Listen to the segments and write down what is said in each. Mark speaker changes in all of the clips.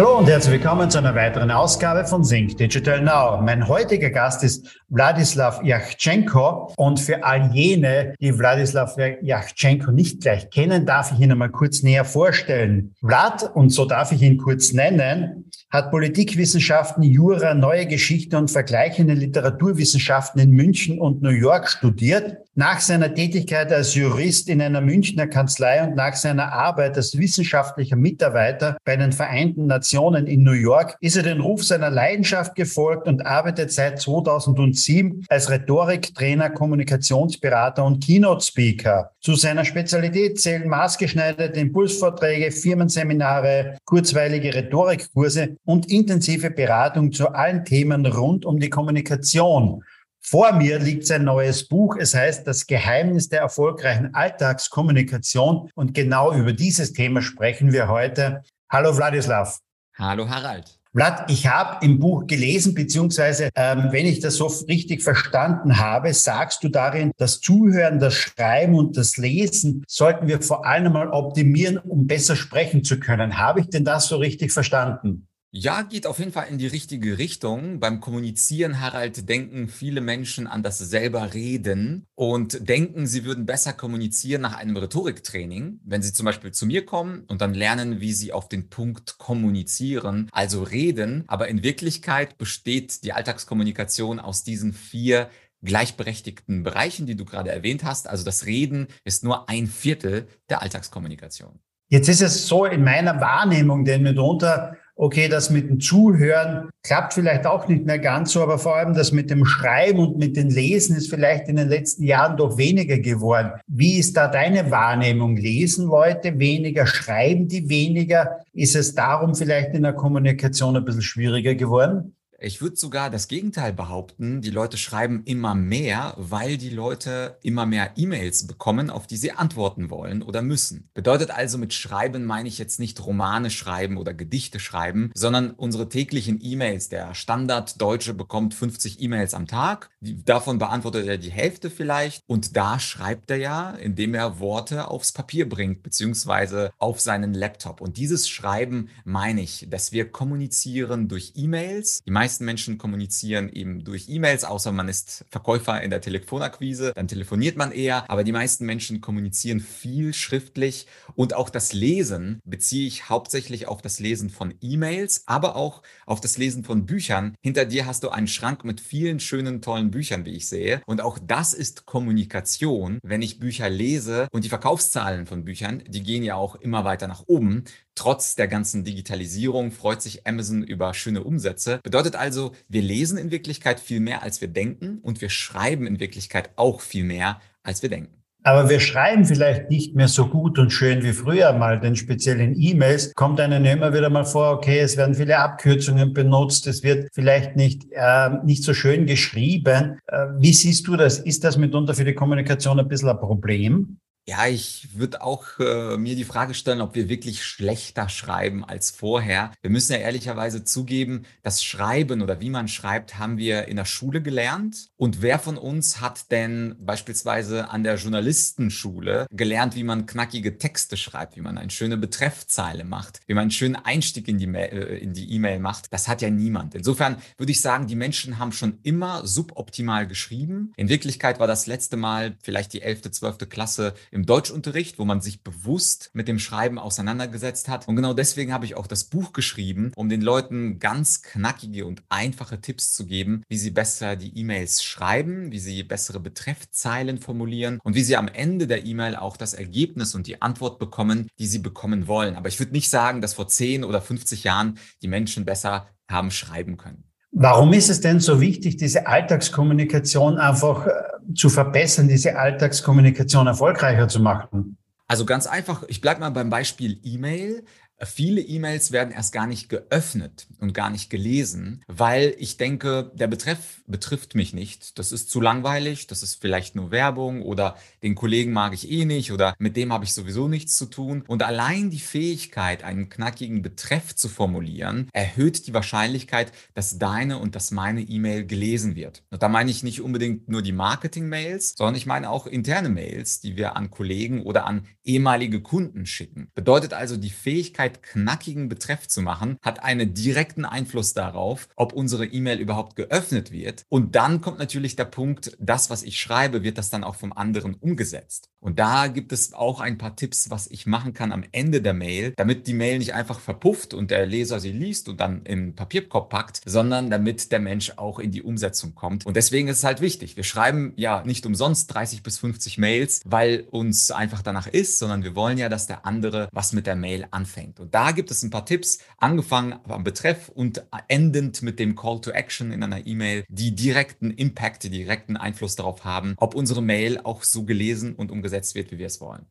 Speaker 1: Hallo und herzlich willkommen zu einer weiteren Ausgabe von Sync Digital Now. Mein heutiger Gast ist Wladislav Yachtschenko und für all jene, die Wladislav Yachtschenko nicht gleich kennen, darf ich ihn einmal kurz näher vorstellen. Vlad, und so darf ich ihn kurz nennen, hat Politikwissenschaften, Jura, Neue Geschichte und vergleichende Literaturwissenschaften in München und New York studiert. Nach seiner Tätigkeit als Jurist in einer Münchner Kanzlei und nach seiner Arbeit als wissenschaftlicher Mitarbeiter bei den Vereinten Nationen in New York ist er den Ruf seiner Leidenschaft gefolgt und arbeitet seit 2007 als Rhetoriktrainer, Kommunikationsberater und Keynote-Speaker. Zu seiner Spezialität zählen maßgeschneiderte Impulsvorträge, Firmenseminare, kurzweilige Rhetorikkurse und intensive Beratung zu allen Themen rund um die Kommunikation. Vor mir liegt sein neues Buch. Es heißt Das Geheimnis der erfolgreichen Alltagskommunikation. Und genau über dieses Thema sprechen wir heute. Hallo Wladislav.
Speaker 2: Hallo Harald.
Speaker 1: Vlad, ich habe im Buch gelesen, beziehungsweise ähm, wenn ich das so richtig verstanden habe, sagst du darin, das Zuhören, das Schreiben und das Lesen sollten wir vor allem mal optimieren, um besser sprechen zu können. Habe ich denn das so richtig verstanden?
Speaker 2: Ja, geht auf jeden Fall in die richtige Richtung. Beim Kommunizieren, Harald, denken viele Menschen an das selber Reden und denken, sie würden besser kommunizieren nach einem Rhetoriktraining. Wenn sie zum Beispiel zu mir kommen und dann lernen, wie sie auf den Punkt kommunizieren, also reden. Aber in Wirklichkeit besteht die Alltagskommunikation aus diesen vier gleichberechtigten Bereichen, die du gerade erwähnt hast. Also das Reden ist nur ein Viertel der Alltagskommunikation.
Speaker 1: Jetzt ist es so in meiner Wahrnehmung, denn mitunter okay, das mit dem Zuhören klappt vielleicht auch nicht mehr ganz so, aber vor allem das mit dem Schreiben und mit dem Lesen ist vielleicht in den letzten Jahren doch weniger geworden. Wie ist da deine Wahrnehmung? Lesen Leute weniger? Schreiben die weniger? Ist es darum vielleicht in der Kommunikation ein bisschen schwieriger geworden?
Speaker 2: Ich würde sogar das Gegenteil behaupten. Die Leute schreiben immer mehr, weil die Leute immer mehr E-Mails bekommen, auf die sie antworten wollen oder müssen. Bedeutet also, mit Schreiben meine ich jetzt nicht Romane schreiben oder Gedichte schreiben, sondern unsere täglichen E-Mails. Der Standarddeutsche bekommt 50 E-Mails am Tag. Davon beantwortet er die Hälfte vielleicht. Und da schreibt er ja, indem er Worte aufs Papier bringt, beziehungsweise auf seinen Laptop. Und dieses Schreiben meine ich, dass wir kommunizieren durch E-Mails. Die meisten meisten Menschen kommunizieren eben durch E-Mails, außer man ist Verkäufer in der Telefonakquise, dann telefoniert man eher. Aber die meisten Menschen kommunizieren viel schriftlich und auch das Lesen beziehe ich hauptsächlich auf das Lesen von E-Mails, aber auch auf das Lesen von Büchern. Hinter dir hast du einen Schrank mit vielen schönen, tollen Büchern, wie ich sehe. Und auch das ist Kommunikation, wenn ich Bücher lese und die Verkaufszahlen von Büchern, die gehen ja auch immer weiter nach oben. Trotz der ganzen Digitalisierung freut sich Amazon über schöne Umsätze. Bedeutet also, wir lesen in Wirklichkeit viel mehr, als wir denken und wir schreiben in Wirklichkeit auch viel mehr, als wir denken.
Speaker 1: Aber wir schreiben vielleicht nicht mehr so gut und schön wie früher mal, denn speziell in E-Mails kommt einem immer wieder mal vor, okay, es werden viele Abkürzungen benutzt, es wird vielleicht nicht, äh, nicht so schön geschrieben. Äh, wie siehst du das? Ist das mitunter für die Kommunikation ein bisschen ein Problem?
Speaker 2: Ja, ich würde auch äh, mir die Frage stellen, ob wir wirklich schlechter schreiben als vorher. Wir müssen ja ehrlicherweise zugeben, das Schreiben oder wie man schreibt, haben wir in der Schule gelernt. Und wer von uns hat denn beispielsweise an der Journalistenschule gelernt, wie man knackige Texte schreibt, wie man eine schöne Betreffzeile macht, wie man einen schönen Einstieg in die äh, E-Mail macht? Das hat ja niemand. Insofern würde ich sagen, die Menschen haben schon immer suboptimal geschrieben. In Wirklichkeit war das letzte Mal vielleicht die 11., 12. Klasse im Deutschunterricht, wo man sich bewusst mit dem Schreiben auseinandergesetzt hat. Und genau deswegen habe ich auch das Buch geschrieben, um den Leuten ganz knackige und einfache Tipps zu geben, wie sie besser die E-Mails schreiben, wie sie bessere Betreffzeilen formulieren und wie sie am Ende der E-Mail auch das Ergebnis und die Antwort bekommen, die sie bekommen wollen. Aber ich würde nicht sagen, dass vor 10 oder 50 Jahren die Menschen besser haben schreiben können.
Speaker 1: Warum ist es denn so wichtig, diese Alltagskommunikation einfach äh, zu verbessern, diese Alltagskommunikation erfolgreicher zu machen?
Speaker 2: Also ganz einfach, ich bleibe mal beim Beispiel E-Mail. Viele E-Mails werden erst gar nicht geöffnet und gar nicht gelesen, weil ich denke, der Betreff betrifft mich nicht. Das ist zu langweilig, das ist vielleicht nur Werbung oder den Kollegen mag ich eh nicht oder mit dem habe ich sowieso nichts zu tun. Und allein die Fähigkeit, einen knackigen Betreff zu formulieren, erhöht die Wahrscheinlichkeit, dass deine und dass meine E-Mail gelesen wird. Und da meine ich nicht unbedingt nur die Marketing-Mails, sondern ich meine auch interne Mails, die wir an Kollegen oder an ehemalige Kunden schicken. Bedeutet also die Fähigkeit, Möglichkeit, knackigen Betreff zu machen, hat einen direkten Einfluss darauf, ob unsere E-Mail überhaupt geöffnet wird. Und dann kommt natürlich der Punkt, das, was ich schreibe, wird das dann auch vom anderen umgesetzt. Und da gibt es auch ein paar Tipps, was ich machen kann am Ende der Mail, damit die Mail nicht einfach verpufft und der Leser sie liest und dann im Papierkorb packt, sondern damit der Mensch auch in die Umsetzung kommt. Und deswegen ist es halt wichtig. Wir schreiben ja nicht umsonst 30 bis 50 Mails, weil uns einfach danach ist, sondern wir wollen ja, dass der andere was mit der Mail anfängt. Und da gibt es ein paar Tipps, angefangen am Betreff und endend mit dem Call to Action in einer E-Mail, die direkten Impact, die direkten Einfluss darauf haben, ob unsere Mail auch so gelesen und umgesetzt wird, wie wir es wollen.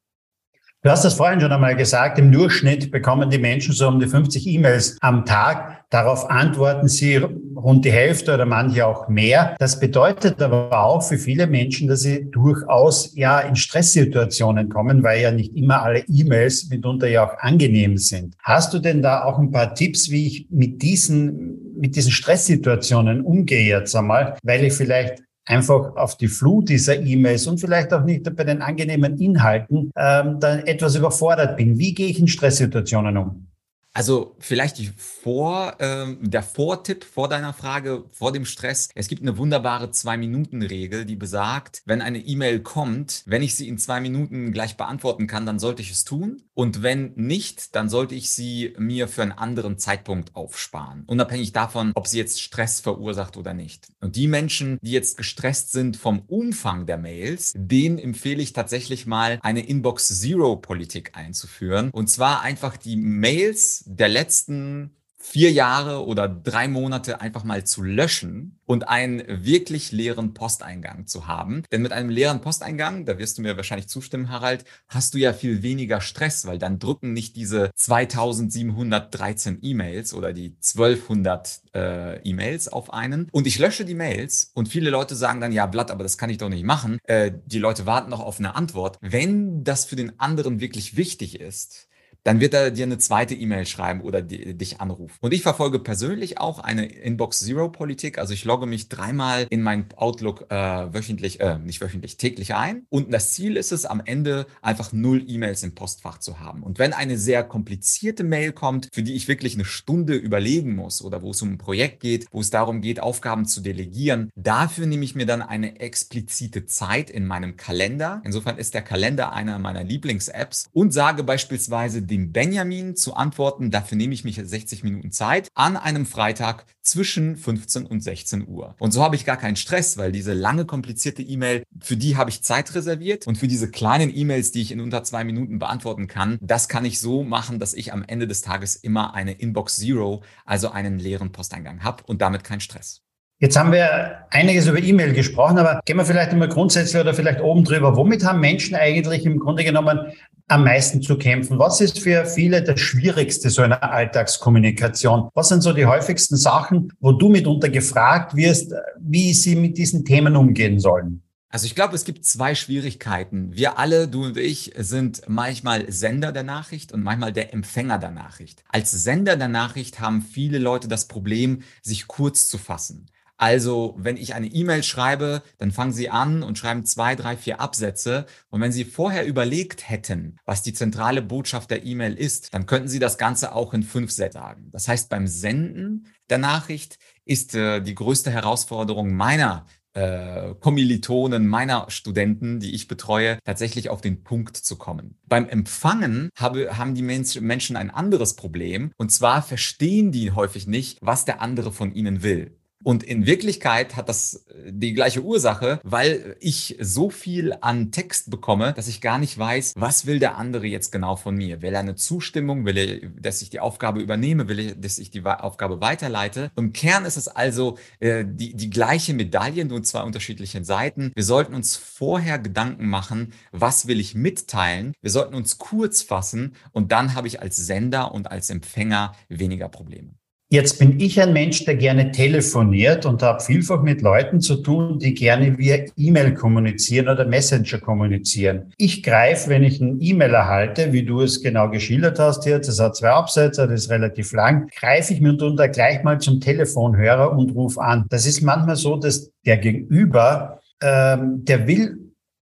Speaker 1: Du hast das vorhin schon einmal gesagt, im Durchschnitt bekommen die Menschen so um die 50 E-Mails am Tag. Darauf antworten sie rund die Hälfte oder manche auch mehr. Das bedeutet aber auch für viele Menschen, dass sie durchaus ja in Stresssituationen kommen, weil ja nicht immer alle E-Mails mitunter ja auch angenehm sind. Hast du denn da auch ein paar Tipps, wie ich mit diesen, mit diesen Stresssituationen umgehe jetzt einmal, weil ich vielleicht einfach auf die Flut dieser E-Mails und vielleicht auch nicht bei den angenehmen Inhalten ähm, dann etwas überfordert bin. Wie gehe ich in Stresssituationen um?
Speaker 2: Also vielleicht die vor, äh, der Vortipp vor deiner Frage, vor dem Stress. Es gibt eine wunderbare Zwei-Minuten-Regel, die besagt, wenn eine E-Mail kommt, wenn ich sie in zwei Minuten gleich beantworten kann, dann sollte ich es tun. Und wenn nicht, dann sollte ich sie mir für einen anderen Zeitpunkt aufsparen. Unabhängig davon, ob sie jetzt Stress verursacht oder nicht. Und die Menschen, die jetzt gestresst sind vom Umfang der Mails, denen empfehle ich tatsächlich mal eine Inbox-Zero-Politik einzuführen. Und zwar einfach die Mails der letzten vier Jahre oder drei Monate einfach mal zu löschen und einen wirklich leeren Posteingang zu haben. Denn mit einem leeren Posteingang, da wirst du mir wahrscheinlich zustimmen, Harald, hast du ja viel weniger Stress, weil dann drücken nicht diese 2713 E-Mails oder die 1200 äh, E-Mails auf einen. Und ich lösche die Mails und viele Leute sagen dann, ja, Blatt, aber das kann ich doch nicht machen. Äh, die Leute warten noch auf eine Antwort. Wenn das für den anderen wirklich wichtig ist, dann wird er dir eine zweite E-Mail schreiben oder die, dich anrufen. Und ich verfolge persönlich auch eine Inbox Zero Politik. Also ich logge mich dreimal in mein Outlook äh, wöchentlich, äh, nicht wöchentlich, täglich ein. Und das Ziel ist es, am Ende einfach null E-Mails im Postfach zu haben. Und wenn eine sehr komplizierte Mail kommt, für die ich wirklich eine Stunde überlegen muss oder wo es um ein Projekt geht, wo es darum geht, Aufgaben zu delegieren, dafür nehme ich mir dann eine explizite Zeit in meinem Kalender. Insofern ist der Kalender einer meiner Lieblings-Apps und sage beispielsweise dem Benjamin zu antworten. Dafür nehme ich mich 60 Minuten Zeit an einem Freitag zwischen 15 und 16 Uhr. Und so habe ich gar keinen Stress, weil diese lange komplizierte E-Mail, für die habe ich Zeit reserviert und für diese kleinen E-Mails, die ich in unter zwei Minuten beantworten kann, das kann ich so machen, dass ich am Ende des Tages immer eine Inbox Zero, also einen leeren Posteingang habe und damit keinen Stress.
Speaker 1: Jetzt haben wir einiges über E-Mail gesprochen, aber gehen wir vielleicht immer grundsätzlich oder vielleicht oben drüber. Womit haben Menschen eigentlich im Grunde genommen am meisten zu kämpfen? Was ist für viele das Schwierigste so einer Alltagskommunikation? Was sind so die häufigsten Sachen, wo du mitunter gefragt wirst, wie sie mit diesen Themen umgehen sollen?
Speaker 2: Also ich glaube, es gibt zwei Schwierigkeiten. Wir alle, du und ich, sind manchmal Sender der Nachricht und manchmal der Empfänger der Nachricht. Als Sender der Nachricht haben viele Leute das Problem, sich kurz zu fassen. Also, wenn ich eine E-Mail schreibe, dann fangen Sie an und schreiben zwei, drei, vier Absätze. Und wenn Sie vorher überlegt hätten, was die zentrale Botschaft der E-Mail ist, dann könnten Sie das Ganze auch in fünf Sätzen sagen. Das heißt, beim Senden der Nachricht ist äh, die größte Herausforderung meiner äh, Kommilitonen meiner Studenten, die ich betreue, tatsächlich auf den Punkt zu kommen. Beim Empfangen habe, haben die Menschen ein anderes Problem und zwar verstehen die häufig nicht, was der andere von ihnen will. Und in Wirklichkeit hat das äh, die gleiche Ursache, weil ich so viel an Text bekomme, dass ich gar nicht weiß, was will der andere jetzt genau von mir. Will er eine Zustimmung? Will er, dass ich die Aufgabe übernehme? Will er, dass ich die Aufgabe weiterleite? Im Kern ist es also äh, die, die gleiche Medaille, nur zwei unterschiedliche Seiten. Wir sollten uns vorher Gedanken machen, was will ich mitteilen? Wir sollten uns kurz fassen und dann habe ich als Sender und als Empfänger weniger Probleme.
Speaker 1: Jetzt bin ich ein Mensch, der gerne telefoniert und habe vielfach mit Leuten zu tun, die gerne via E-Mail kommunizieren oder Messenger kommunizieren. Ich greife, wenn ich ein E-Mail erhalte, wie du es genau geschildert hast jetzt, das hat zwei Absätze, das ist relativ lang, greife ich mitunter gleich mal zum Telefonhörer und rufe an. Das ist manchmal so, dass der Gegenüber, ähm, der will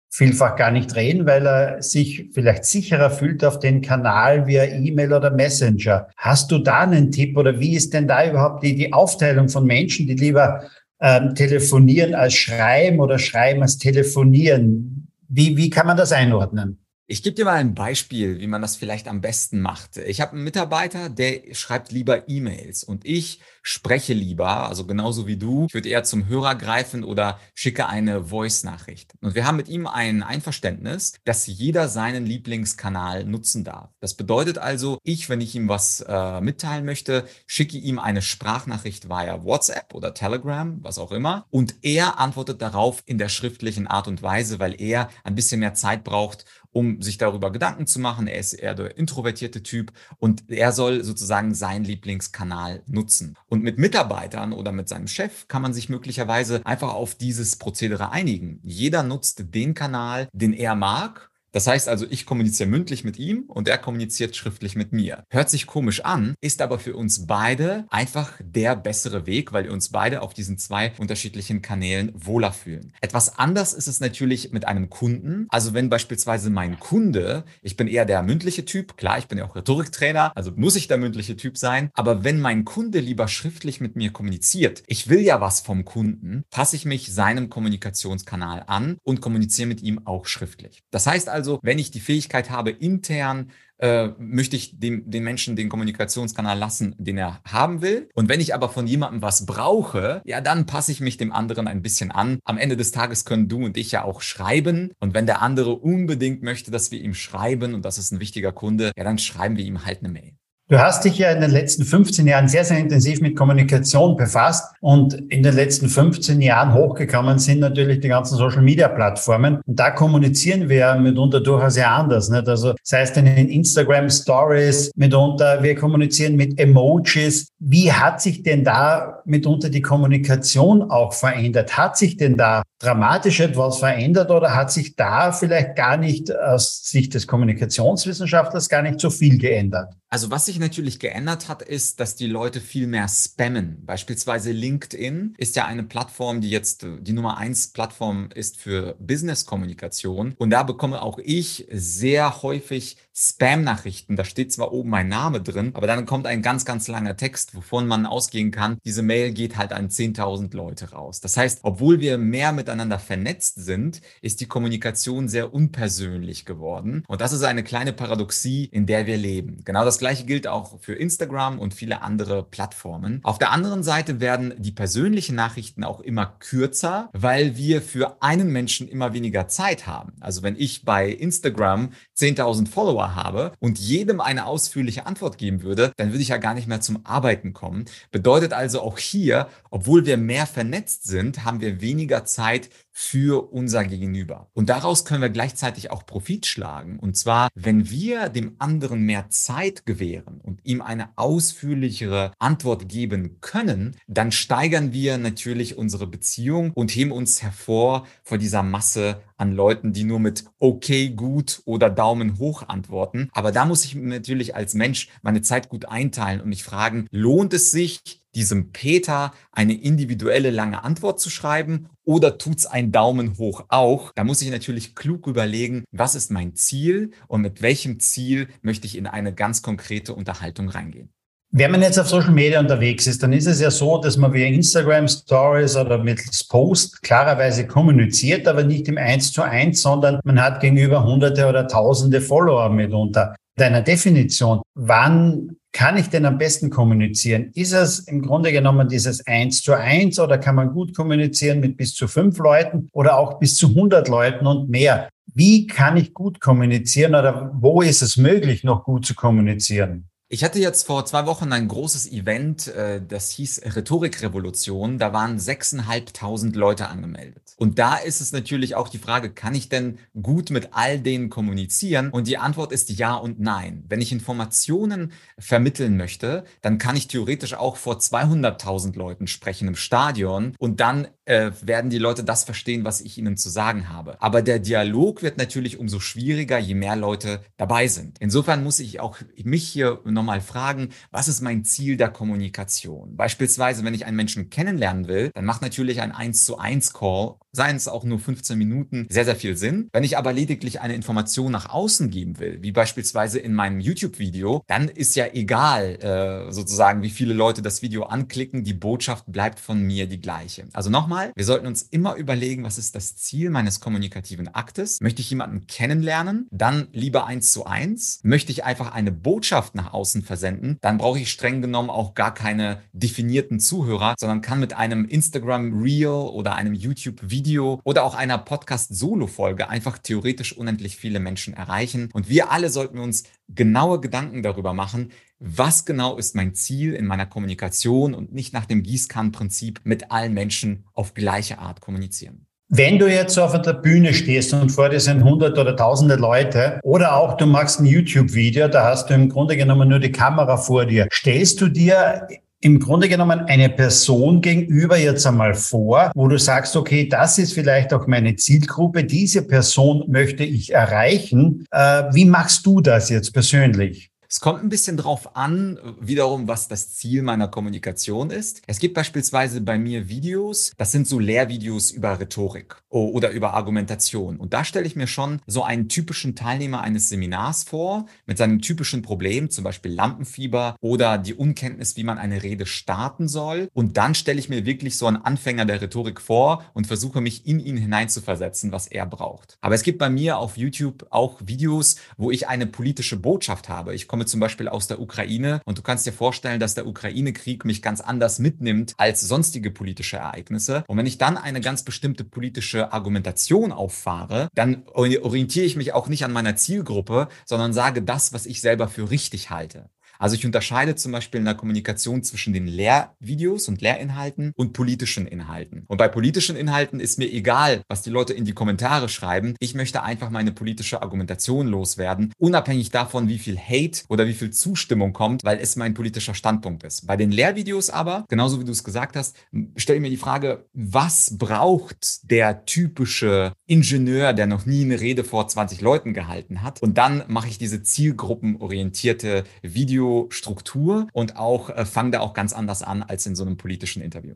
Speaker 1: vielfach gar nicht reden, weil er sich vielleicht sicherer fühlt auf den Kanal via E-Mail oder Messenger. Hast du da einen Tipp oder wie ist denn da überhaupt die, die Aufteilung von Menschen, die lieber ähm, telefonieren als schreiben oder schreiben als telefonieren? Wie, wie kann man das einordnen?
Speaker 2: Ich gebe dir mal ein Beispiel, wie man das vielleicht am besten macht. Ich habe einen Mitarbeiter, der schreibt lieber E-Mails und ich spreche lieber, also genauso wie du. Ich würde eher zum Hörer greifen oder schicke eine Voice-Nachricht. Und wir haben mit ihm ein Einverständnis, dass jeder seinen Lieblingskanal nutzen darf. Das bedeutet also, ich, wenn ich ihm was äh, mitteilen möchte, schicke ihm eine Sprachnachricht via WhatsApp oder Telegram, was auch immer. Und er antwortet darauf in der schriftlichen Art und Weise, weil er ein bisschen mehr Zeit braucht, um sich darüber Gedanken zu machen. Er ist eher der introvertierte Typ und er soll sozusagen seinen Lieblingskanal nutzen. Und mit Mitarbeitern oder mit seinem Chef kann man sich möglicherweise einfach auf dieses Prozedere einigen. Jeder nutzt den Kanal, den er mag das heißt also, ich kommuniziere mündlich mit ihm und er kommuniziert schriftlich mit mir. Hört sich komisch an, ist aber für uns beide einfach der bessere Weg, weil wir uns beide auf diesen zwei unterschiedlichen Kanälen wohler fühlen. Etwas anders ist es natürlich mit einem Kunden. Also wenn beispielsweise mein Kunde, ich bin eher der mündliche Typ, klar, ich bin ja auch Rhetoriktrainer, also muss ich der mündliche Typ sein, aber wenn mein Kunde lieber schriftlich mit mir kommuniziert, ich will ja was vom Kunden, passe ich mich seinem Kommunikationskanal an und kommuniziere mit ihm auch schriftlich. Das heißt also, also, wenn ich die Fähigkeit habe, intern äh, möchte ich dem, den Menschen den Kommunikationskanal lassen, den er haben will. Und wenn ich aber von jemandem was brauche, ja, dann passe ich mich dem anderen ein bisschen an. Am Ende des Tages können du und ich ja auch schreiben. Und wenn der andere unbedingt möchte, dass wir ihm schreiben und das ist ein wichtiger Kunde, ja, dann schreiben wir ihm halt eine Mail.
Speaker 1: Du hast dich ja in den letzten 15 Jahren sehr, sehr intensiv mit Kommunikation befasst und in den letzten 15 Jahren hochgekommen sind natürlich die ganzen Social-Media-Plattformen. Und da kommunizieren wir mitunter durchaus sehr anders. Nicht? Also sei es denn in Instagram Stories mitunter, wir kommunizieren mit Emojis. Wie hat sich denn da mitunter die Kommunikation auch verändert? Hat sich denn da dramatisch etwas verändert oder hat sich da vielleicht gar nicht aus Sicht des Kommunikationswissenschaftlers gar nicht so viel geändert?
Speaker 2: Also was sich natürlich geändert hat, ist, dass die Leute viel mehr spammen. Beispielsweise LinkedIn ist ja eine Plattform, die jetzt die Nummer eins Plattform ist für Business-Kommunikation. Und da bekomme auch ich sehr häufig Spam-Nachrichten. Da steht zwar oben mein Name drin, aber dann kommt ein ganz, ganz langer Text, wovon man ausgehen kann, diese Mail geht halt an 10.000 Leute raus. Das heißt, obwohl wir mehr miteinander vernetzt sind, ist die Kommunikation sehr unpersönlich geworden. Und das ist eine kleine Paradoxie, in der wir leben. Genau das gleiche gilt auch für Instagram und viele andere Plattformen. Auf der anderen Seite werden die persönlichen Nachrichten auch immer kürzer, weil wir für einen Menschen immer weniger Zeit haben. Also wenn ich bei Instagram 10.000 Follower habe und jedem eine ausführliche Antwort geben würde, dann würde ich ja gar nicht mehr zum Arbeiten kommen. Bedeutet also auch hier, obwohl wir mehr vernetzt sind, haben wir weniger Zeit für unser Gegenüber. Und daraus können wir gleichzeitig auch Profit schlagen. Und zwar, wenn wir dem anderen mehr Zeit gewähren und ihm eine ausführlichere Antwort geben können, dann steigern wir natürlich unsere Beziehung und heben uns hervor vor dieser Masse an Leuten, die nur mit okay, gut oder Daumen hoch antworten. Aber da muss ich natürlich als Mensch meine Zeit gut einteilen und mich fragen, lohnt es sich, diesem Peter eine individuelle lange Antwort zu schreiben oder tut's ein Daumen hoch auch? Da muss ich natürlich klug überlegen, was ist mein Ziel und mit welchem Ziel möchte ich in eine ganz konkrete Unterhaltung reingehen.
Speaker 1: Wenn man jetzt auf Social Media unterwegs ist, dann ist es ja so, dass man via Instagram Stories oder mittels Post klarerweise kommuniziert, aber nicht im Eins zu eins, sondern man hat gegenüber hunderte oder tausende Follower mitunter. Deiner Definition, wann kann ich denn am besten kommunizieren? Ist es im Grunde genommen dieses Eins zu eins oder kann man gut kommunizieren mit bis zu fünf Leuten oder auch bis zu 100 Leuten und mehr? Wie kann ich gut kommunizieren oder wo ist es möglich, noch gut zu kommunizieren?
Speaker 2: Ich hatte jetzt vor zwei Wochen ein großes Event, äh, das hieß Rhetorikrevolution. Da waren 6.500 Leute angemeldet. Und da ist es natürlich auch die Frage, kann ich denn gut mit all denen kommunizieren? Und die Antwort ist ja und nein. Wenn ich Informationen vermitteln möchte, dann kann ich theoretisch auch vor 200.000 Leuten sprechen im Stadion und dann äh, werden die Leute das verstehen, was ich ihnen zu sagen habe. Aber der Dialog wird natürlich umso schwieriger, je mehr Leute dabei sind. Insofern muss ich auch mich hier nochmal fragen, was ist mein Ziel der Kommunikation? Beispielsweise, wenn ich einen Menschen kennenlernen will, dann macht natürlich ein 1 zu 1 Call, seien es auch nur 15 Minuten, sehr, sehr viel Sinn. Wenn ich aber lediglich eine Information nach außen geben will, wie beispielsweise in meinem YouTube-Video, dann ist ja egal, äh, sozusagen, wie viele Leute das Video anklicken, die Botschaft bleibt von mir die gleiche. Also nochmal, wir sollten uns immer überlegen, was ist das Ziel meines kommunikativen Aktes? Möchte ich jemanden kennenlernen? Dann lieber 1 zu 1. Möchte ich einfach eine Botschaft nach außen versenden, dann brauche ich streng genommen auch gar keine definierten Zuhörer, sondern kann mit einem Instagram Reel oder einem YouTube Video oder auch einer Podcast Solo Folge einfach theoretisch unendlich viele Menschen erreichen. Und wir alle sollten uns genaue Gedanken darüber machen, was genau ist mein Ziel in meiner Kommunikation und nicht nach dem Gießkannenprinzip mit allen Menschen auf gleiche Art kommunizieren.
Speaker 1: Wenn du jetzt auf der Bühne stehst und vor dir sind hundert oder tausende Leute oder auch du machst ein YouTube-Video, da hast du im Grunde genommen nur die Kamera vor dir, stellst du dir im Grunde genommen eine Person gegenüber jetzt einmal vor, wo du sagst, okay, das ist vielleicht auch meine Zielgruppe, diese Person möchte ich erreichen. Äh, wie machst du das jetzt persönlich?
Speaker 2: Es kommt ein bisschen drauf an, wiederum, was das Ziel meiner Kommunikation ist. Es gibt beispielsweise bei mir Videos, das sind so Lehrvideos über Rhetorik oder über Argumentation. Und da stelle ich mir schon so einen typischen Teilnehmer eines Seminars vor, mit seinem typischen Problem, zum Beispiel Lampenfieber oder die Unkenntnis, wie man eine Rede starten soll. Und dann stelle ich mir wirklich so einen Anfänger der Rhetorik vor und versuche mich in ihn hineinzuversetzen, was er braucht. Aber es gibt bei mir auf YouTube auch Videos, wo ich eine politische Botschaft habe. Ich komme komme zum Beispiel aus der Ukraine und du kannst dir vorstellen, dass der Ukraine-Krieg mich ganz anders mitnimmt als sonstige politische Ereignisse. Und wenn ich dann eine ganz bestimmte politische Argumentation auffahre, dann orientiere ich mich auch nicht an meiner Zielgruppe, sondern sage das, was ich selber für richtig halte. Also ich unterscheide zum Beispiel in der Kommunikation zwischen den Lehrvideos und Lehrinhalten und politischen Inhalten. Und bei politischen Inhalten ist mir egal, was die Leute in die Kommentare schreiben. Ich möchte einfach meine politische Argumentation loswerden, unabhängig davon, wie viel Hate oder wie viel Zustimmung kommt, weil es mein politischer Standpunkt ist. Bei den Lehrvideos aber, genauso wie du es gesagt hast, stelle ich mir die Frage, was braucht der typische Ingenieur, der noch nie eine Rede vor 20 Leuten gehalten hat? Und dann mache ich diese zielgruppenorientierte Video Struktur und auch äh, fange da auch ganz anders an als in so einem politischen Interview.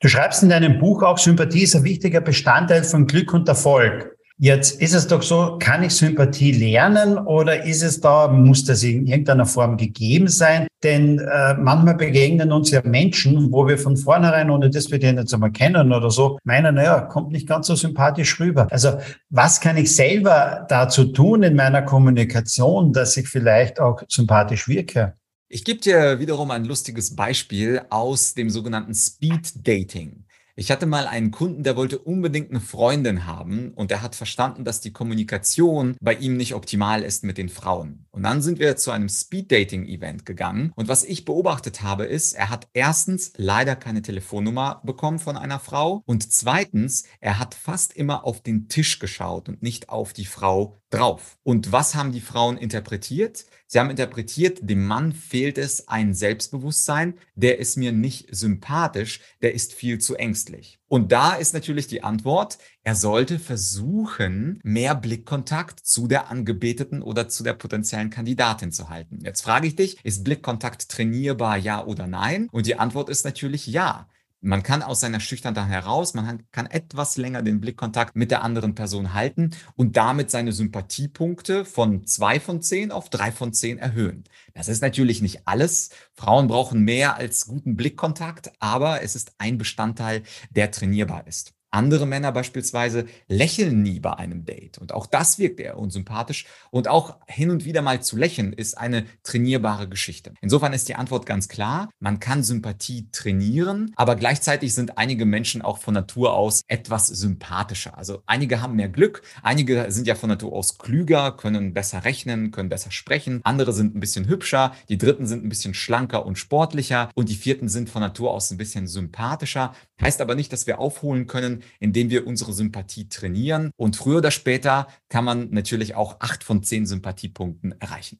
Speaker 1: Du schreibst in deinem Buch auch, Sympathie ist ein wichtiger Bestandteil von Glück und Erfolg. Jetzt ist es doch so, kann ich Sympathie lernen oder ist es da, muss das in irgendeiner Form gegeben sein? Denn äh, manchmal begegnen uns ja Menschen, wo wir von vornherein, ohne dass wir den jetzt einmal kennen oder so, meinen, naja, kommt nicht ganz so sympathisch rüber. Also was kann ich selber dazu tun in meiner Kommunikation, dass ich vielleicht auch sympathisch wirke?
Speaker 2: Ich gebe dir wiederum ein lustiges Beispiel aus dem sogenannten Speed Dating. Ich hatte mal einen Kunden, der wollte unbedingt eine Freundin haben und der hat verstanden, dass die Kommunikation bei ihm nicht optimal ist mit den Frauen. Und dann sind wir zu einem Speed-Dating-Event gegangen und was ich beobachtet habe, ist, er hat erstens leider keine Telefonnummer bekommen von einer Frau und zweitens, er hat fast immer auf den Tisch geschaut und nicht auf die Frau drauf. Und was haben die Frauen interpretiert? Sie haben interpretiert, dem Mann fehlt es ein Selbstbewusstsein, der ist mir nicht sympathisch, der ist viel zu ängstlich. Und da ist natürlich die Antwort, er sollte versuchen, mehr Blickkontakt zu der Angebeteten oder zu der potenziellen Kandidatin zu halten. Jetzt frage ich dich, ist Blickkontakt trainierbar, ja oder nein? Und die Antwort ist natürlich ja. Man kann aus seiner Schüchternheit heraus, man kann etwas länger den Blickkontakt mit der anderen Person halten und damit seine Sympathiepunkte von zwei von zehn auf drei von zehn erhöhen. Das ist natürlich nicht alles. Frauen brauchen mehr als guten Blickkontakt, aber es ist ein Bestandteil, der trainierbar ist. Andere Männer beispielsweise lächeln nie bei einem Date. Und auch das wirkt eher unsympathisch. Und auch hin und wieder mal zu lächeln ist eine trainierbare Geschichte. Insofern ist die Antwort ganz klar. Man kann Sympathie trainieren, aber gleichzeitig sind einige Menschen auch von Natur aus etwas sympathischer. Also einige haben mehr Glück, einige sind ja von Natur aus klüger, können besser rechnen, können besser sprechen. Andere sind ein bisschen hübscher, die dritten sind ein bisschen schlanker und sportlicher und die vierten sind von Natur aus ein bisschen sympathischer. Heißt aber nicht, dass wir aufholen können, indem wir unsere Sympathie trainieren. Und früher oder später kann man natürlich auch acht von zehn Sympathiepunkten erreichen.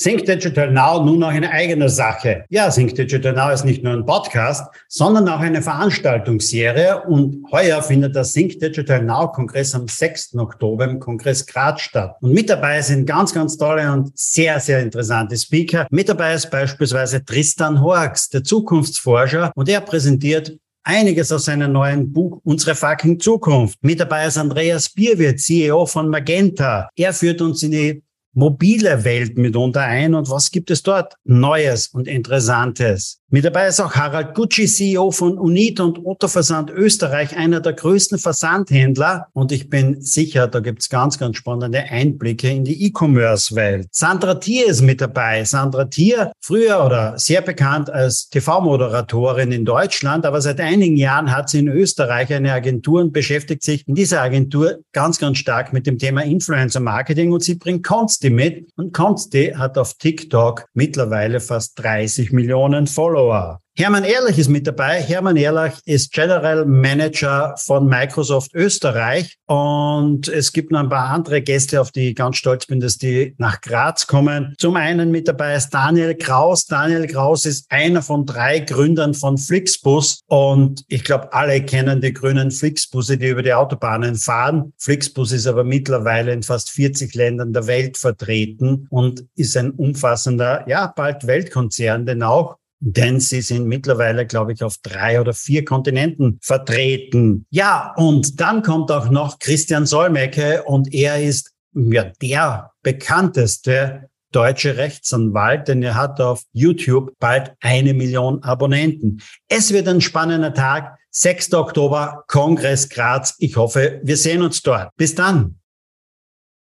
Speaker 1: Think Digital Now nun noch eine eigene Sache. Ja, Think Digital Now ist nicht nur ein Podcast, sondern auch eine Veranstaltungsserie und heuer findet der Think Digital Now Kongress am 6. Oktober im Kongress Graz statt. Und mit dabei sind ganz, ganz tolle und sehr, sehr interessante Speaker. Mit dabei ist beispielsweise Tristan Horx, der Zukunftsforscher und er präsentiert einiges aus seinem neuen Buch Unsere fucking Zukunft. Mit dabei ist Andreas Bierwirt, CEO von Magenta. Er führt uns in die mobile Welt mitunter ein und was gibt es dort Neues und Interessantes? Mit dabei ist auch Harald Gucci, CEO von Unit und Otto Versand Österreich, einer der größten Versandhändler. Und ich bin sicher, da gibt's ganz, ganz spannende Einblicke in die E-Commerce-Welt. Sandra Thier ist mit dabei. Sandra Thier, früher oder sehr bekannt als TV-Moderatorin in Deutschland, aber seit einigen Jahren hat sie in Österreich eine Agentur und beschäftigt sich in dieser Agentur ganz, ganz stark mit dem Thema Influencer-Marketing und sie bringt Consti mit. Und Consti hat auf TikTok mittlerweile fast 30 Millionen Follower. Follower. Hermann Ehrlich ist mit dabei. Hermann Ehrlich ist General Manager von Microsoft Österreich. Und es gibt noch ein paar andere Gäste, auf die ich ganz stolz bin, dass die nach Graz kommen. Zum einen mit dabei ist Daniel Kraus. Daniel Kraus ist einer von drei Gründern von Flixbus. Und ich glaube, alle kennen die grünen Flixbusse, die über die Autobahnen fahren. Flixbus ist aber mittlerweile in fast 40 Ländern der Welt vertreten und ist ein umfassender, ja, bald Weltkonzern, denn auch denn sie sind mittlerweile, glaube ich, auf drei oder vier Kontinenten vertreten. Ja, und dann kommt auch noch Christian Solmecke und er ist ja der bekannteste deutsche Rechtsanwalt, denn er hat auf YouTube bald eine Million Abonnenten. Es wird ein spannender Tag. 6. Oktober, Kongress Graz. Ich hoffe, wir sehen uns dort. Bis dann.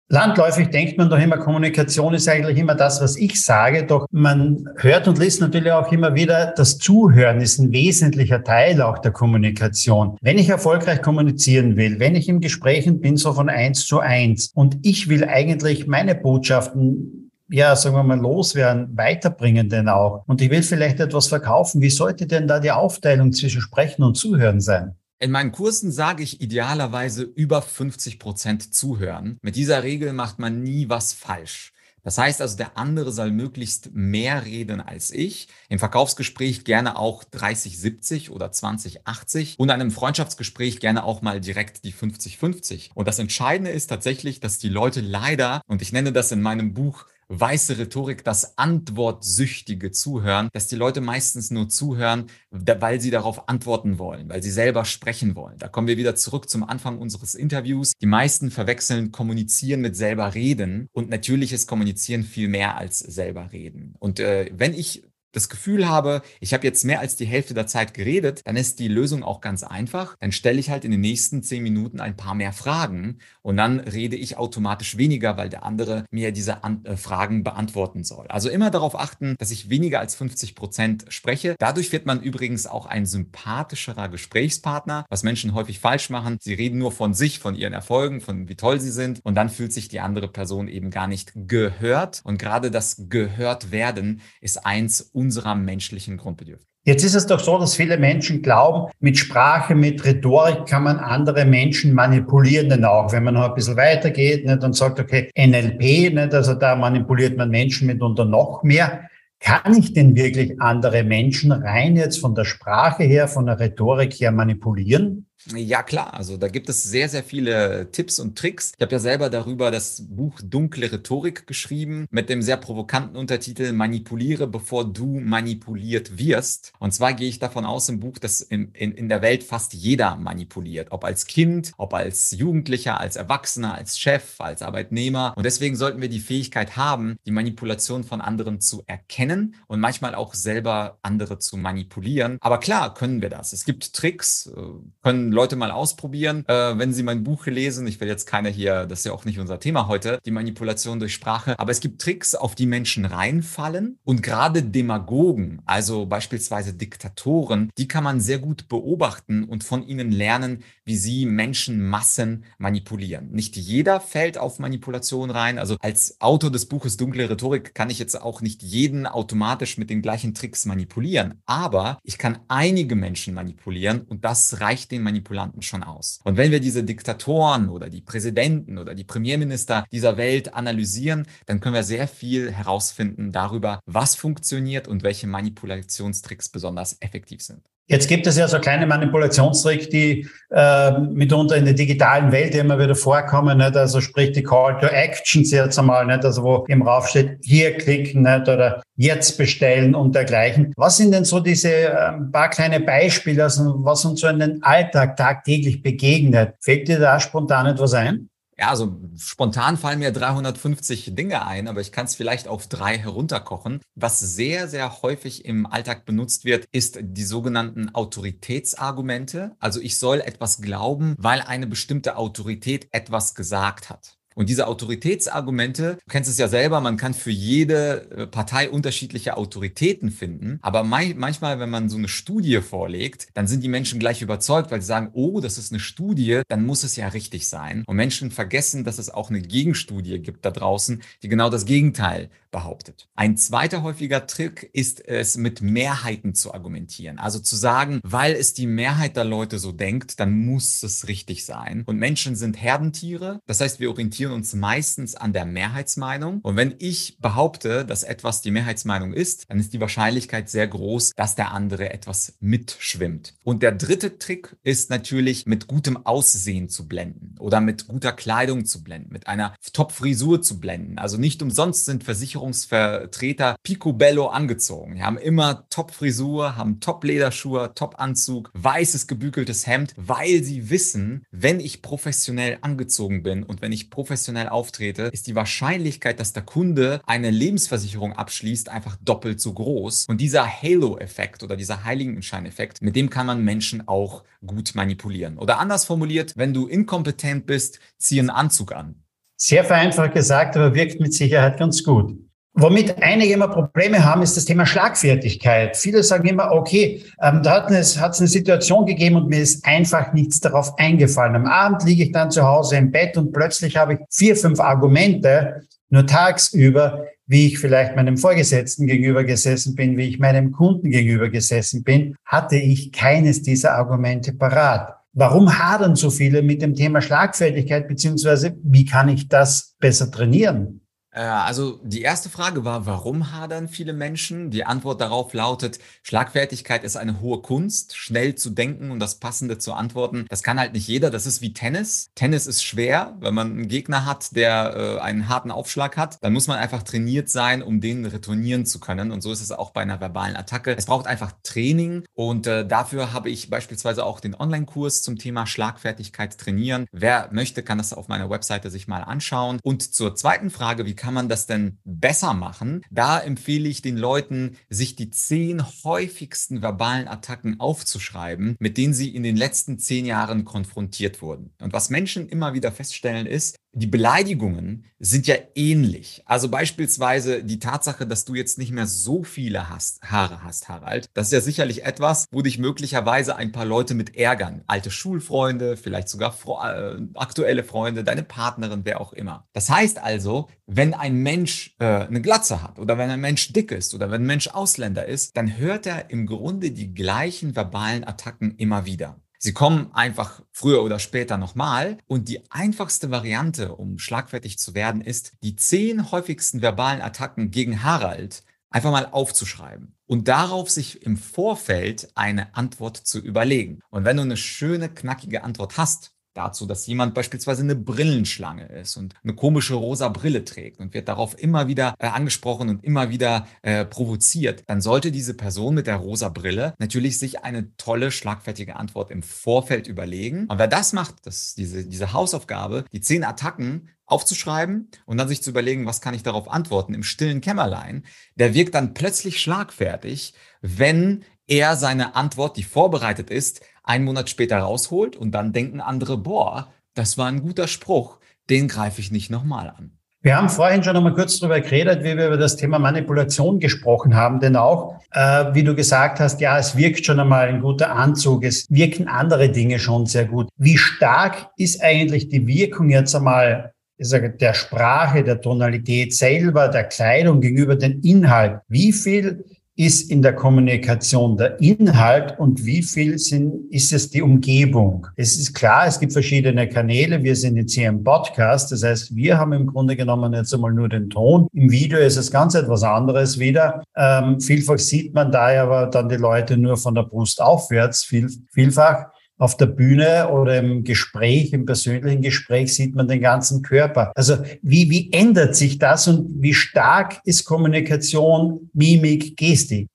Speaker 1: Landläufig denkt man doch immer, Kommunikation ist eigentlich immer das, was ich sage, doch man hört und liest natürlich auch immer wieder, das Zuhören ist ein wesentlicher Teil auch der Kommunikation. Wenn ich erfolgreich kommunizieren will, wenn ich im Gesprächen bin, so von eins zu eins und ich will eigentlich meine Botschaften ja, sagen wir mal, loswerden, weiterbringen denn auch. Und ich will vielleicht etwas verkaufen. Wie sollte denn da die Aufteilung zwischen Sprechen und Zuhören sein?
Speaker 2: In meinen Kursen sage ich idealerweise über 50 Prozent zuhören. Mit dieser Regel macht man nie was falsch. Das heißt also, der andere soll möglichst mehr reden als ich. Im Verkaufsgespräch gerne auch 30, 70 oder 20, 80 und in einem Freundschaftsgespräch gerne auch mal direkt die 50, 50. Und das Entscheidende ist tatsächlich, dass die Leute leider, und ich nenne das in meinem Buch weiße Rhetorik, das antwortsüchtige Zuhören, dass die Leute meistens nur zuhören, weil sie darauf antworten wollen, weil sie selber sprechen wollen. Da kommen wir wieder zurück zum Anfang unseres Interviews. Die meisten verwechseln Kommunizieren mit selber reden und natürliches Kommunizieren viel mehr als selber reden. Und äh, wenn ich das Gefühl habe, ich habe jetzt mehr als die Hälfte der Zeit geredet, dann ist die Lösung auch ganz einfach. Dann stelle ich halt in den nächsten zehn Minuten ein paar mehr Fragen und dann rede ich automatisch weniger, weil der andere mir diese An äh, Fragen beantworten soll. Also immer darauf achten, dass ich weniger als 50 Prozent spreche. Dadurch wird man übrigens auch ein sympathischerer Gesprächspartner, was Menschen häufig falsch machen. Sie reden nur von sich, von ihren Erfolgen, von wie toll sie sind und dann fühlt sich die andere Person eben gar nicht gehört. Und gerade das gehört werden ist eins unserer menschlichen Grundbedürfnisse.
Speaker 1: Jetzt ist es doch so, dass viele Menschen glauben, mit Sprache, mit Rhetorik kann man andere Menschen manipulieren, denn auch wenn man noch ein bisschen weitergeht nicht, und sagt, okay, NLP, nicht, also da manipuliert man Menschen mitunter noch mehr. Kann ich denn wirklich andere Menschen rein jetzt von der Sprache her, von der Rhetorik her manipulieren?
Speaker 2: Ja, klar. Also da gibt es sehr, sehr viele Tipps und Tricks. Ich habe ja selber darüber das Buch Dunkle Rhetorik geschrieben mit dem sehr provokanten Untertitel Manipuliere, bevor du manipuliert wirst. Und zwar gehe ich davon aus im Buch, dass in, in, in der Welt fast jeder manipuliert. Ob als Kind, ob als Jugendlicher, als Erwachsener, als Chef, als Arbeitnehmer. Und deswegen sollten wir die Fähigkeit haben, die Manipulation von anderen zu erkennen und manchmal auch selber andere zu manipulieren. Aber klar können wir das. Es gibt Tricks, äh, können Leute mal ausprobieren, äh, wenn sie mein Buch lesen. Ich will jetzt keiner hier, das ist ja auch nicht unser Thema heute, die Manipulation durch Sprache. Aber es gibt Tricks, auf die Menschen reinfallen. Und gerade Demagogen, also beispielsweise Diktatoren, die kann man sehr gut beobachten und von ihnen lernen, wie sie Menschenmassen manipulieren. Nicht jeder fällt auf Manipulation rein. Also als Autor des Buches Dunkle Rhetorik kann ich jetzt auch nicht jeden automatisch mit den gleichen Tricks manipulieren. Aber ich kann einige Menschen manipulieren und das reicht den Manipulanten schon aus. Und wenn wir diese Diktatoren oder die Präsidenten oder die Premierminister dieser Welt analysieren, dann können wir sehr viel herausfinden darüber, was funktioniert und welche Manipulationstricks besonders effektiv sind.
Speaker 1: Jetzt gibt es ja so kleine Manipulationstricks, die äh, mitunter in der digitalen Welt immer wieder vorkommen. Nicht? Also sprich die Call to Actions jetzt einmal, nicht? also wo im Rauf steht, hier klicken nicht? oder jetzt bestellen und dergleichen. Was sind denn so diese äh, paar kleine Beispiele, also was uns so in den Alltag tagtäglich begegnet? Fällt dir da spontan etwas ein?
Speaker 2: Ja, also spontan fallen mir 350 Dinge ein, aber ich kann es vielleicht auf drei herunterkochen. Was sehr, sehr häufig im Alltag benutzt wird, ist die sogenannten Autoritätsargumente. Also ich soll etwas glauben, weil eine bestimmte Autorität etwas gesagt hat. Und diese Autoritätsargumente, du kennst es ja selber, man kann für jede äh, Partei unterschiedliche Autoritäten finden. Aber manchmal, wenn man so eine Studie vorlegt, dann sind die Menschen gleich überzeugt, weil sie sagen, oh, das ist eine Studie, dann muss es ja richtig sein. Und Menschen vergessen, dass es auch eine Gegenstudie gibt da draußen, die genau das Gegenteil behauptet. Ein zweiter häufiger Trick ist es, mit Mehrheiten zu argumentieren. Also zu sagen, weil es die Mehrheit der Leute so denkt, dann muss es richtig sein. Und Menschen sind Herdentiere. Das heißt, wir orientieren uns meistens an der Mehrheitsmeinung. Und wenn ich behaupte, dass etwas die Mehrheitsmeinung ist, dann ist die Wahrscheinlichkeit sehr groß, dass der andere etwas mitschwimmt. Und der dritte Trick ist natürlich mit gutem Aussehen zu blenden oder mit guter Kleidung zu blenden, mit einer Top-Frisur zu blenden. Also nicht umsonst sind Versicherungsvertreter picobello angezogen. Die haben immer Top-Frisur, haben Top-Lederschuhe, Top-Anzug, weißes gebügeltes Hemd, weil sie wissen, wenn ich professionell angezogen bin und wenn ich professionell auftrete, ist die Wahrscheinlichkeit, dass der Kunde eine Lebensversicherung abschließt, einfach doppelt so groß. Und dieser Halo-Effekt oder dieser Heiligenschein-Effekt, mit dem kann man Menschen auch gut manipulieren. Oder anders formuliert, wenn du inkompetent bist, zieh einen Anzug an.
Speaker 1: Sehr vereinfacht gesagt, aber wirkt mit Sicherheit ganz gut. Womit einige immer Probleme haben, ist das Thema Schlagfertigkeit. Viele sagen immer, okay, ähm, da hat es, es eine Situation gegeben und mir ist einfach nichts darauf eingefallen. Am Abend liege ich dann zu Hause im Bett und plötzlich habe ich vier, fünf Argumente, nur tagsüber, wie ich vielleicht meinem Vorgesetzten gegenüber gesessen bin, wie ich meinem Kunden gegenüber gesessen bin, hatte ich keines dieser Argumente parat. Warum hadern so viele mit dem Thema Schlagfertigkeit, beziehungsweise wie kann ich das besser trainieren?
Speaker 2: Äh, also die erste Frage war, warum hadern viele Menschen? Die Antwort darauf lautet, Schlagfertigkeit ist eine hohe Kunst, schnell zu denken und das Passende zu antworten. Das kann halt nicht jeder. Das ist wie Tennis. Tennis ist schwer. Wenn man einen Gegner hat, der äh, einen harten Aufschlag hat, dann muss man einfach trainiert sein, um den retournieren zu können. Und so ist es auch bei einer verbalen Attacke. Es braucht einfach Training und äh, dafür habe ich beispielsweise auch den Online-Kurs zum Thema Schlagfertigkeit trainieren. Wer möchte, kann das auf meiner Webseite sich mal anschauen. Und zur zweiten Frage, wie kann kann man das denn besser machen? Da empfehle ich den Leuten, sich die zehn häufigsten verbalen Attacken aufzuschreiben, mit denen sie in den letzten zehn Jahren konfrontiert wurden. Und was Menschen immer wieder feststellen ist, die Beleidigungen sind ja ähnlich. Also beispielsweise die Tatsache, dass du jetzt nicht mehr so viele hast, Haare hast, Harald. Das ist ja sicherlich etwas, wo dich möglicherweise ein paar Leute mit ärgern. Alte Schulfreunde, vielleicht sogar äh, aktuelle Freunde, deine Partnerin, wer auch immer. Das heißt also, wenn ein Mensch äh, eine Glatze hat oder wenn ein Mensch dick ist oder wenn ein Mensch Ausländer ist, dann hört er im Grunde die gleichen verbalen Attacken immer wieder. Sie kommen einfach früher oder später nochmal. Und die einfachste Variante, um schlagfertig zu werden, ist, die zehn häufigsten verbalen Attacken gegen Harald einfach mal aufzuschreiben und darauf sich im Vorfeld eine Antwort zu überlegen. Und wenn du eine schöne, knackige Antwort hast, dazu, dass jemand beispielsweise eine Brillenschlange ist und eine komische rosa Brille trägt und wird darauf immer wieder äh, angesprochen und immer wieder äh, provoziert, dann sollte diese Person mit der rosa Brille natürlich sich eine tolle, schlagfertige Antwort im Vorfeld überlegen. Und wer das macht, das, diese, diese Hausaufgabe, die zehn Attacken aufzuschreiben und dann sich zu überlegen, was kann ich darauf antworten im stillen Kämmerlein, der wirkt dann plötzlich schlagfertig, wenn er seine Antwort, die vorbereitet ist, einen Monat später rausholt und dann denken andere, boah, das war ein guter Spruch, den greife ich nicht nochmal an.
Speaker 1: Wir haben vorhin schon einmal kurz darüber geredet, wie wir über das Thema Manipulation gesprochen haben, denn auch, äh, wie du gesagt hast, ja, es wirkt schon einmal ein guter Anzug, es wirken andere Dinge schon sehr gut. Wie stark ist eigentlich die Wirkung jetzt einmal ich sage, der Sprache, der Tonalität selber, der Kleidung gegenüber dem Inhalt? Wie viel ist in der Kommunikation der Inhalt und wie viel sind, ist es die Umgebung? Es ist klar, es gibt verschiedene Kanäle. Wir sind jetzt hier im Podcast. Das heißt, wir haben im Grunde genommen jetzt einmal nur den Ton. Im Video ist es ganz etwas anderes wieder. Ähm, vielfach sieht man da aber dann die Leute nur von der Brust aufwärts. Viel, vielfach auf der Bühne oder im Gespräch, im persönlichen Gespräch sieht man den ganzen Körper. Also wie, wie ändert sich das und wie stark ist Kommunikation, Mimik, Gestik?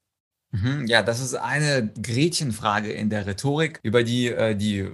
Speaker 2: Mhm, ja, das ist eine Gretchenfrage in der Rhetorik, über die äh, die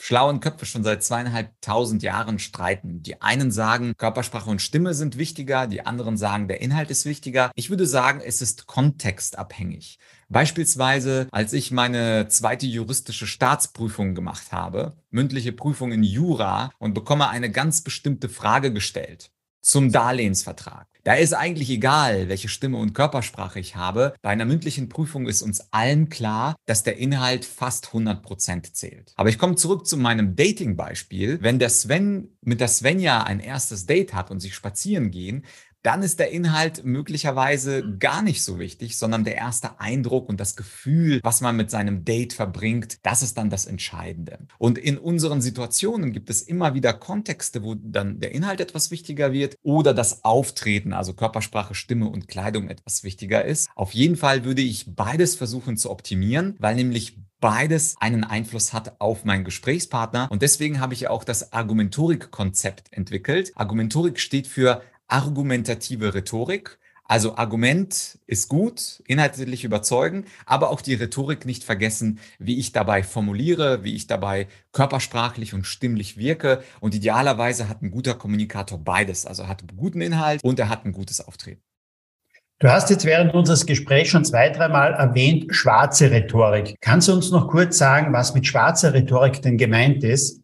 Speaker 2: schlauen Köpfe schon seit zweieinhalbtausend Jahren streiten. Die einen sagen, Körpersprache und Stimme sind wichtiger, die anderen sagen, der Inhalt ist wichtiger. Ich würde sagen, es ist kontextabhängig. Beispielsweise, als ich meine zweite juristische Staatsprüfung gemacht habe, mündliche Prüfung in Jura und bekomme eine ganz bestimmte Frage gestellt zum Darlehensvertrag. Da ist eigentlich egal, welche Stimme und Körpersprache ich habe. Bei einer mündlichen Prüfung ist uns allen klar, dass der Inhalt fast 100 Prozent zählt. Aber ich komme zurück zu meinem Dating-Beispiel. Wenn der Sven mit der Svenja ein erstes Date hat und sie spazieren gehen, dann ist der Inhalt möglicherweise mhm. gar nicht so wichtig, sondern der erste Eindruck und das Gefühl, was man mit seinem Date verbringt, das ist dann das Entscheidende. Und in unseren Situationen gibt es immer wieder Kontexte, wo dann der Inhalt etwas wichtiger wird oder das Auftreten, also Körpersprache, Stimme und Kleidung etwas wichtiger ist. Auf jeden Fall würde ich beides versuchen zu optimieren, weil nämlich beides einen Einfluss hat auf meinen Gesprächspartner. Und deswegen habe ich auch das Argumentorik-Konzept entwickelt. Argumentorik steht für argumentative Rhetorik. Also Argument ist gut, inhaltlich überzeugen, aber auch die Rhetorik nicht vergessen, wie ich dabei formuliere, wie ich dabei körpersprachlich und stimmlich wirke. Und idealerweise hat ein guter Kommunikator beides. Also er hat einen guten Inhalt und er hat ein gutes Auftreten.
Speaker 1: Du hast jetzt während unseres Gesprächs schon zwei, dreimal erwähnt, schwarze Rhetorik. Kannst du uns noch kurz sagen, was mit schwarzer Rhetorik denn gemeint ist?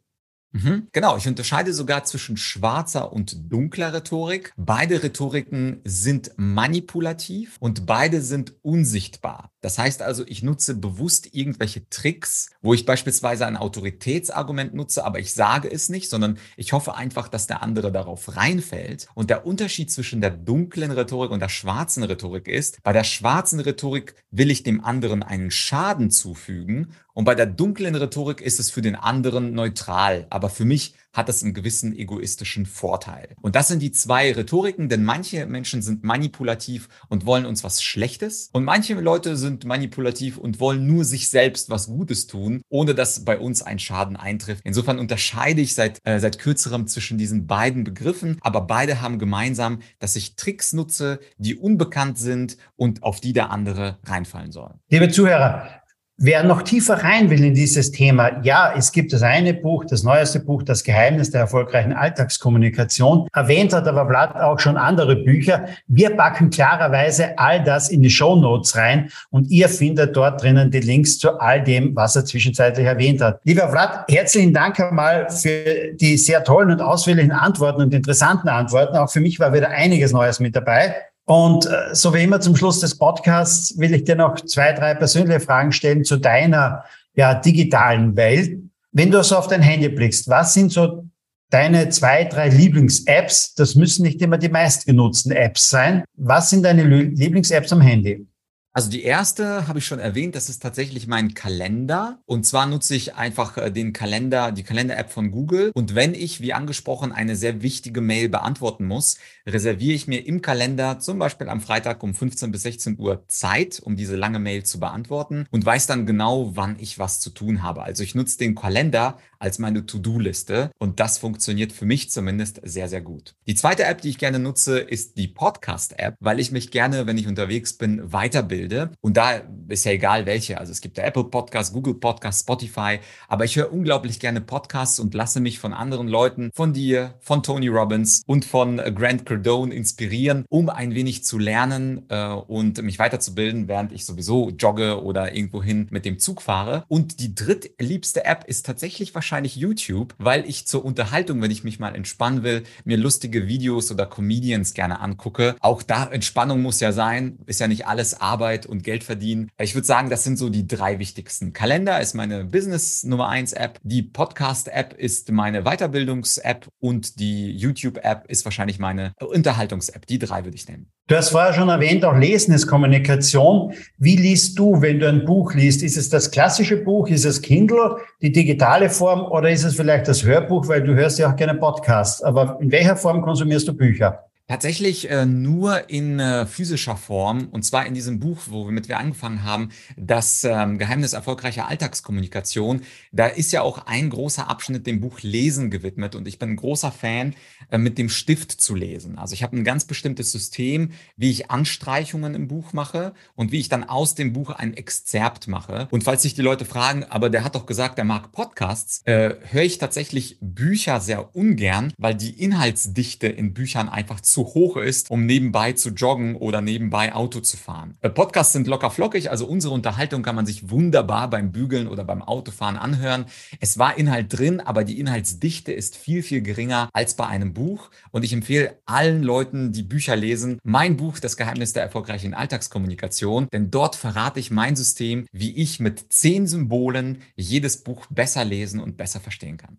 Speaker 2: Mhm, genau, ich unterscheide sogar zwischen schwarzer und dunkler Rhetorik. Beide Rhetoriken sind manipulativ und beide sind unsichtbar. Das heißt also, ich nutze bewusst irgendwelche Tricks, wo ich beispielsweise ein Autoritätsargument nutze, aber ich sage es nicht, sondern ich hoffe einfach, dass der andere darauf reinfällt. Und der Unterschied zwischen der dunklen Rhetorik und der schwarzen Rhetorik ist, bei der schwarzen Rhetorik will ich dem anderen einen Schaden zufügen und bei der dunklen Rhetorik ist es für den anderen neutral, aber für mich hat es einen gewissen egoistischen Vorteil. Und das sind die zwei Rhetoriken, denn manche Menschen sind manipulativ und wollen uns was Schlechtes und manche Leute sind manipulativ und wollen nur sich selbst was Gutes tun, ohne dass bei uns ein Schaden eintrifft. Insofern unterscheide ich seit, äh, seit kürzerem zwischen diesen beiden Begriffen, aber beide haben gemeinsam, dass ich Tricks nutze, die unbekannt sind und auf die der andere reinfallen soll.
Speaker 1: Liebe Zuhörer, Wer noch tiefer rein will in dieses Thema, ja, es gibt das eine Buch, das neueste Buch, Das Geheimnis der erfolgreichen Alltagskommunikation. Erwähnt hat aber Vlad auch schon andere Bücher. Wir packen klarerweise all das in die Show Notes rein und ihr findet dort drinnen die Links zu all dem, was er zwischenzeitlich erwähnt hat. Lieber Vlad, herzlichen Dank einmal für die sehr tollen und ausführlichen Antworten und interessanten Antworten. Auch für mich war wieder einiges Neues mit dabei. Und äh, so wie immer zum Schluss des Podcasts will ich dir noch zwei, drei persönliche Fragen stellen zu deiner ja, digitalen Welt. Wenn du so auf dein Handy blickst, was sind so deine zwei, drei Lieblings-Apps? Das müssen nicht immer die meistgenutzten Apps sein. Was sind deine Lieblings-Apps am Handy?
Speaker 2: Also die erste habe ich schon erwähnt, das ist tatsächlich mein Kalender. Und zwar nutze ich einfach äh, den Kalender, die Kalender-App von Google. Und wenn ich, wie angesprochen, eine sehr wichtige Mail beantworten muss, reserviere ich mir im Kalender zum Beispiel am Freitag um 15 bis 16 Uhr Zeit, um diese lange Mail zu beantworten und weiß dann genau, wann ich was zu tun habe. Also ich nutze den Kalender als meine To-Do-Liste und das funktioniert für mich zumindest sehr, sehr gut. Die zweite App, die ich gerne nutze, ist die Podcast-App, weil ich mich gerne, wenn ich unterwegs bin, weiterbilde weiterbilde. Und da ist ja egal welche. Also es gibt ja Apple Podcasts, Google Podcasts, Spotify. Aber ich höre unglaublich gerne Podcasts und lasse mich von anderen Leuten, von dir, von Tony Robbins und von Grant Cardone inspirieren, um ein wenig zu lernen äh, und mich weiterzubilden, während ich sowieso jogge oder irgendwohin mit dem Zug fahre. Und die drittliebste App ist tatsächlich wahrscheinlich YouTube, weil ich zur Unterhaltung, wenn ich mich mal entspannen will, mir lustige Videos oder Comedians gerne angucke. Auch da Entspannung muss ja sein, ist ja nicht alles Arbeit und Geld verdienen. Ich würde sagen, das sind so die drei wichtigsten. Kalender ist meine Business Nummer eins App, die Podcast App ist meine Weiterbildungs-App und die YouTube App ist wahrscheinlich meine Unterhaltungs-App. Die drei würde ich nennen.
Speaker 1: Du hast vorher schon erwähnt, auch Lesen ist Kommunikation. Wie liest du, wenn du ein Buch liest? Ist es das klassische Buch? Ist es Kindle, die digitale Form oder ist es vielleicht das Hörbuch, weil du hörst ja auch gerne Podcasts. Aber in welcher Form konsumierst du Bücher?
Speaker 2: Tatsächlich äh, nur in äh, physischer Form und zwar in diesem Buch, womit wir angefangen haben, das ähm, Geheimnis erfolgreicher Alltagskommunikation. Da ist ja auch ein großer Abschnitt dem Buch Lesen gewidmet und ich bin ein großer Fan, äh, mit dem Stift zu lesen. Also ich habe ein ganz bestimmtes System, wie ich Anstreichungen im Buch mache und wie ich dann aus dem Buch ein Exzerpt mache. Und falls sich die Leute fragen, aber der hat doch gesagt, der mag Podcasts, äh, höre ich tatsächlich Bücher sehr ungern, weil die Inhaltsdichte in Büchern einfach zu hoch ist, um nebenbei zu joggen oder nebenbei Auto zu fahren. Äh, Podcasts sind locker flockig, also unsere Unterhaltung kann man sich wunderbar beim Bügeln oder beim Autofahren anhören. Es war Inhalt drin, aber die Inhaltsdichte ist viel, viel geringer als bei einem Buch. Und ich empfehle allen Leuten, die Bücher lesen, mein Buch, Das Geheimnis der erfolgreichen Alltagskommunikation, denn dort verrate ich mein System, wie ich mit zehn Symbolen jedes Buch besser lesen und besser verstehen kann.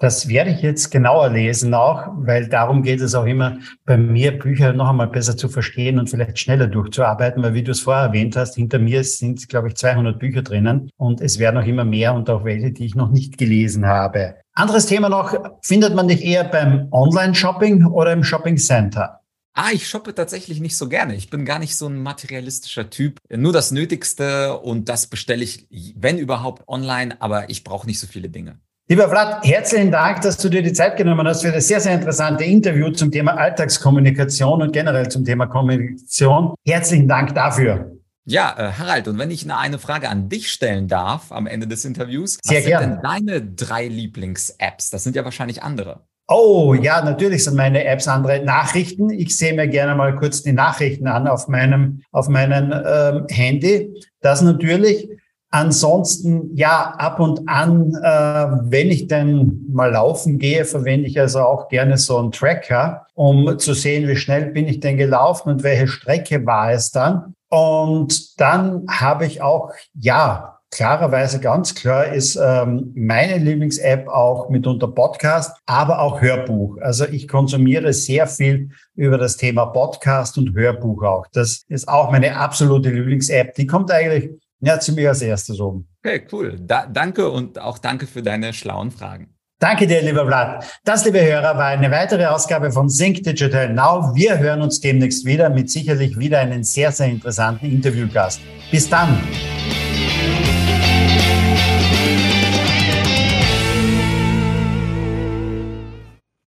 Speaker 1: Das werde ich jetzt genauer lesen auch, weil darum geht es auch immer bei mir, Bücher noch einmal besser zu verstehen und vielleicht schneller durchzuarbeiten, weil wie du es vorher erwähnt hast, hinter mir sind, glaube ich, 200 Bücher drinnen und es werden auch immer mehr und auch welche, die ich noch nicht gelesen habe. Anderes Thema noch, findet man dich eher beim Online-Shopping oder im Shopping Center?
Speaker 2: Ah, ich shoppe tatsächlich nicht so gerne. Ich bin gar nicht so ein materialistischer Typ. Nur das Nötigste und das bestelle ich, wenn überhaupt, online, aber ich brauche nicht so viele Dinge.
Speaker 1: Lieber Vlad, herzlichen Dank, dass du dir die Zeit genommen hast für das sehr, sehr interessante Interview zum Thema Alltagskommunikation und generell zum Thema Kommunikation. Herzlichen Dank dafür.
Speaker 2: Ja, äh, Harald, und wenn ich eine Frage an dich stellen darf am Ende des Interviews,
Speaker 1: Sehr
Speaker 2: was
Speaker 1: sind
Speaker 2: denn deine drei Lieblings-Apps? Das sind ja wahrscheinlich andere.
Speaker 1: Oh, ja, natürlich sind meine Apps andere Nachrichten. Ich sehe mir gerne mal kurz die Nachrichten an auf meinem, auf meinem ähm, Handy. Das natürlich. Ansonsten, ja, ab und an, äh, wenn ich denn mal laufen gehe, verwende ich also auch gerne so einen Tracker, um zu sehen, wie schnell bin ich denn gelaufen und welche Strecke war es dann. Und dann habe ich auch, ja, klarerweise ganz klar ist ähm, meine Lieblings-App auch mitunter Podcast, aber auch Hörbuch. Also ich konsumiere sehr viel über das Thema Podcast und Hörbuch auch. Das ist auch meine absolute Lieblings-App. Die kommt eigentlich ja, ziemlich als erstes oben.
Speaker 2: Okay, cool. Da, danke und auch danke für deine schlauen Fragen.
Speaker 1: Danke dir, lieber Vlad. Das, liebe Hörer, war eine weitere Ausgabe von Sync Digital Now. Wir hören uns demnächst wieder mit sicherlich wieder einen sehr, sehr interessanten Interviewgast. Bis dann.